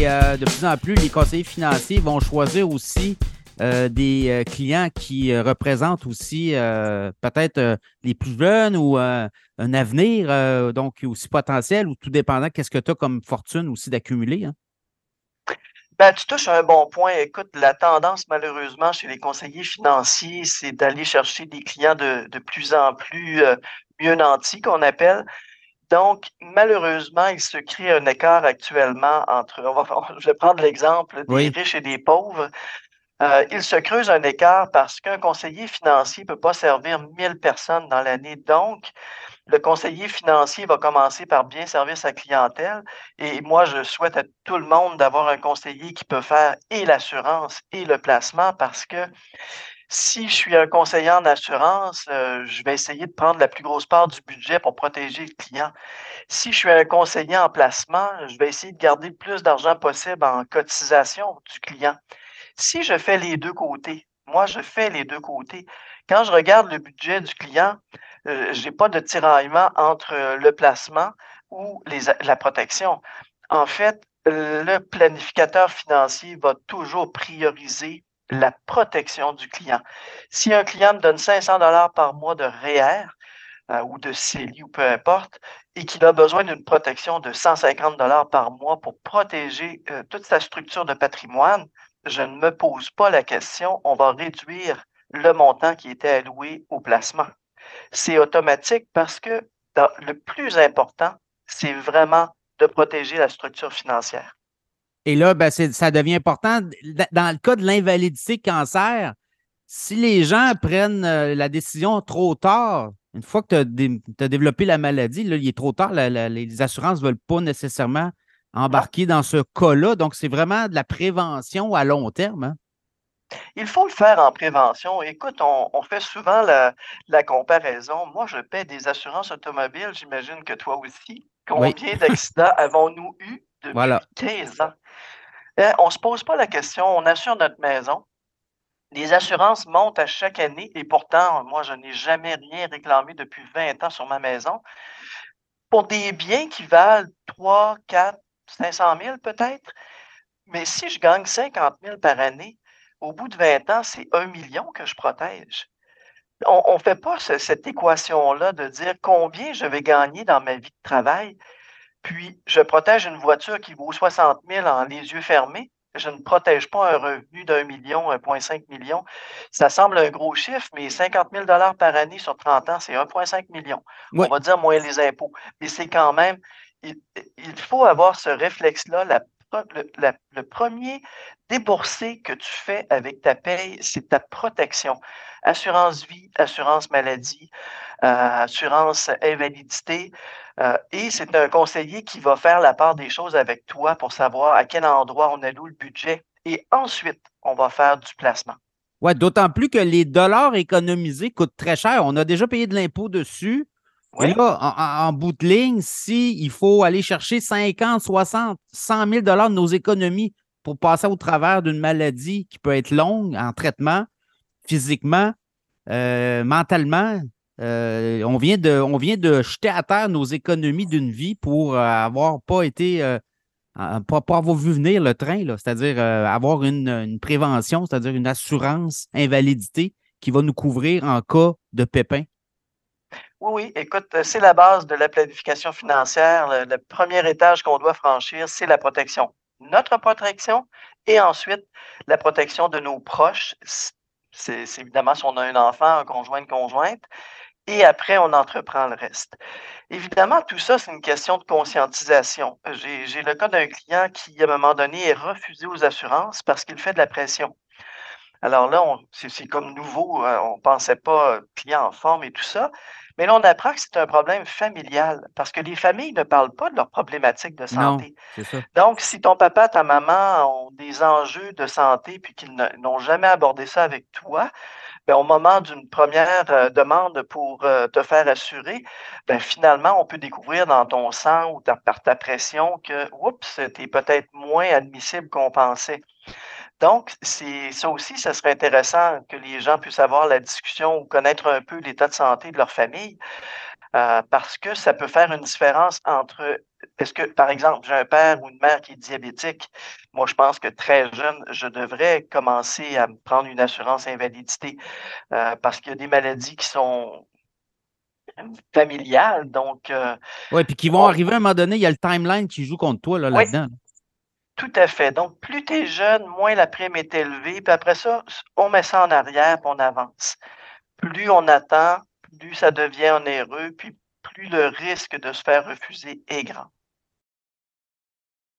et euh, de plus en plus, les conseillers financiers vont choisir aussi euh, des euh, clients qui représentent aussi peut-être les plus jeunes ou un avenir, donc aussi potentiel ou tout dépendant, qu'est-ce que tu as comme fortune aussi d'accumuler? Hein? Ben, tu touches à un bon point. Écoute, la tendance, malheureusement, chez les conseillers financiers, c'est d'aller chercher des clients de, de plus en plus mieux nantis, qu'on appelle. Donc, malheureusement, il se crée un écart actuellement entre, on va, je vais prendre l'exemple des riches et des pauvres. Euh, il se creuse un écart parce qu'un conseiller financier ne peut pas servir 1000 personnes dans l'année. Donc, le conseiller financier va commencer par bien servir sa clientèle. Et moi, je souhaite à tout le monde d'avoir un conseiller qui peut faire et l'assurance et le placement parce que si je suis un conseiller en assurance, euh, je vais essayer de prendre la plus grosse part du budget pour protéger le client. Si je suis un conseiller en placement, je vais essayer de garder le plus d'argent possible en cotisation du client. Si je fais les deux côtés, moi, je fais les deux côtés. Quand je regarde le budget du client, euh, je n'ai pas de tiraillement entre le placement ou la protection. En fait, le planificateur financier va toujours prioriser la protection du client. Si un client me donne 500 dollars par mois de REER euh, ou de CELI ou peu importe, et qu'il a besoin d'une protection de 150 dollars par mois pour protéger euh, toute sa structure de patrimoine, je ne me pose pas la question, on va réduire le montant qui était alloué au placement. C'est automatique parce que le plus important, c'est vraiment de protéger la structure financière. Et là, ben, ça devient important. Dans le cas de l'invalidité cancer, si les gens prennent euh, la décision trop tard, une fois que tu as, développé la maladie, là, il est trop tard, les assurances ne veulent pas nécessairement embarquer dans ce cas-là. Donc, c'est vraiment de la prévention à long terme. Hein? Il faut le faire en prévention. Écoute, on, fait souvent la, comparaison. Moi, je paie des assurances automobiles, j'imagine que toi aussi. Combien d'accidents avons-nous eu depuis 15 ans? Euh, on ne se pose pas la question, on assure notre maison. Les assurances montent à chaque année et pourtant, moi, je n'ai jamais rien réclamé depuis 20 ans sur ma maison pour des biens qui valent 3, 4, 500 000 peut-être. Mais si je gagne 50 000 par année, au bout de 20 ans, c'est un million que je protège. On ne fait pas cette équation-là de dire combien je vais gagner dans ma vie de travail puis je protège une voiture qui vaut 60 000 en les yeux fermés. Je ne protège pas un revenu d'un million, 1,5 million. Ça semble un gros chiffre, mais 50 000 par année sur 30 ans, c'est 1,5 million. On va dire moins les impôts. Mais c'est quand même, il, faut avoir ce réflexe-là. Le, premier déboursé que tu fais avec ta paye, c'est ta protection. Assurance vie, assurance maladie, euh, assurance invalidité. Euh, et c'est un conseiller qui va faire la part des choses avec toi pour savoir à quel endroit on alloue le budget. Et ensuite, on va faire du placement. Oui, d'autant plus que les dollars économisés coûtent très cher. On a déjà payé de l'impôt dessus. Là, en, bout de ligne, s'il faut aller chercher 50, 60, 100 000 dollars de nos économies pour passer au travers d'une maladie qui peut être longue en traitement, physiquement, euh, mentalement, euh, on, vient de, on vient de jeter à terre nos économies d'une vie pour euh, avoir pas été, pas, avoir vu venir le train, c'est-à-dire avoir une, prévention, c'est-à-dire une assurance invalidité qui va nous couvrir en cas de pépin. Oui, oui, écoute, c'est la base de la planification financière. Le, premier étage qu'on doit franchir, c'est la protection. Notre protection et ensuite la protection de nos proches. C'est évidemment si on a un enfant, un conjoint, une conjointe et après, on entreprend le reste. Évidemment, tout ça, c'est une question de conscientisation. J'ai le cas d'un client qui, à un moment donné, est refusé aux assurances parce qu'il fait de la pression. Alors là, c'est comme nouveau, hein, on ne pensait pas client en forme et tout ça. Mais là, on apprend que c'est un problème familial parce que les familles ne parlent pas de leurs problématiques de santé. Donc, si ton papa, ta maman ont des enjeux de santé puis qu'ils n'ont jamais abordé ça avec toi, ben, au moment d'une première euh, demande pour euh, te faire assurer, ben, finalement, on peut découvrir dans ton sang ou par ta pression que, oups, tu es peut-être moins admissible qu'on pensait. Donc, c'est ça aussi, ça serait intéressant que les gens puissent avoir la discussion ou connaître un peu l'état de santé de leur famille. euh, parce que ça peut faire une différence entre, est-ce que, par exemple, j'ai un père ou une mère qui est diabétique, moi, je pense que très jeune, je devrais commencer à me prendre une assurance invalidité euh, parce qu'il y a des maladies qui sont familiales, donc... Euh, oui, puis qui vont arriver à un moment donné, il y a le timeline qui joue contre toi là, là-dedans. Tout à fait. Donc, plus tu es jeune, moins la prime est élevée. Puis après ça, on met ça en arrière, puis on avance. Plus on attend, plus ça devient onéreux, puis plus le risque de se faire refuser est grand.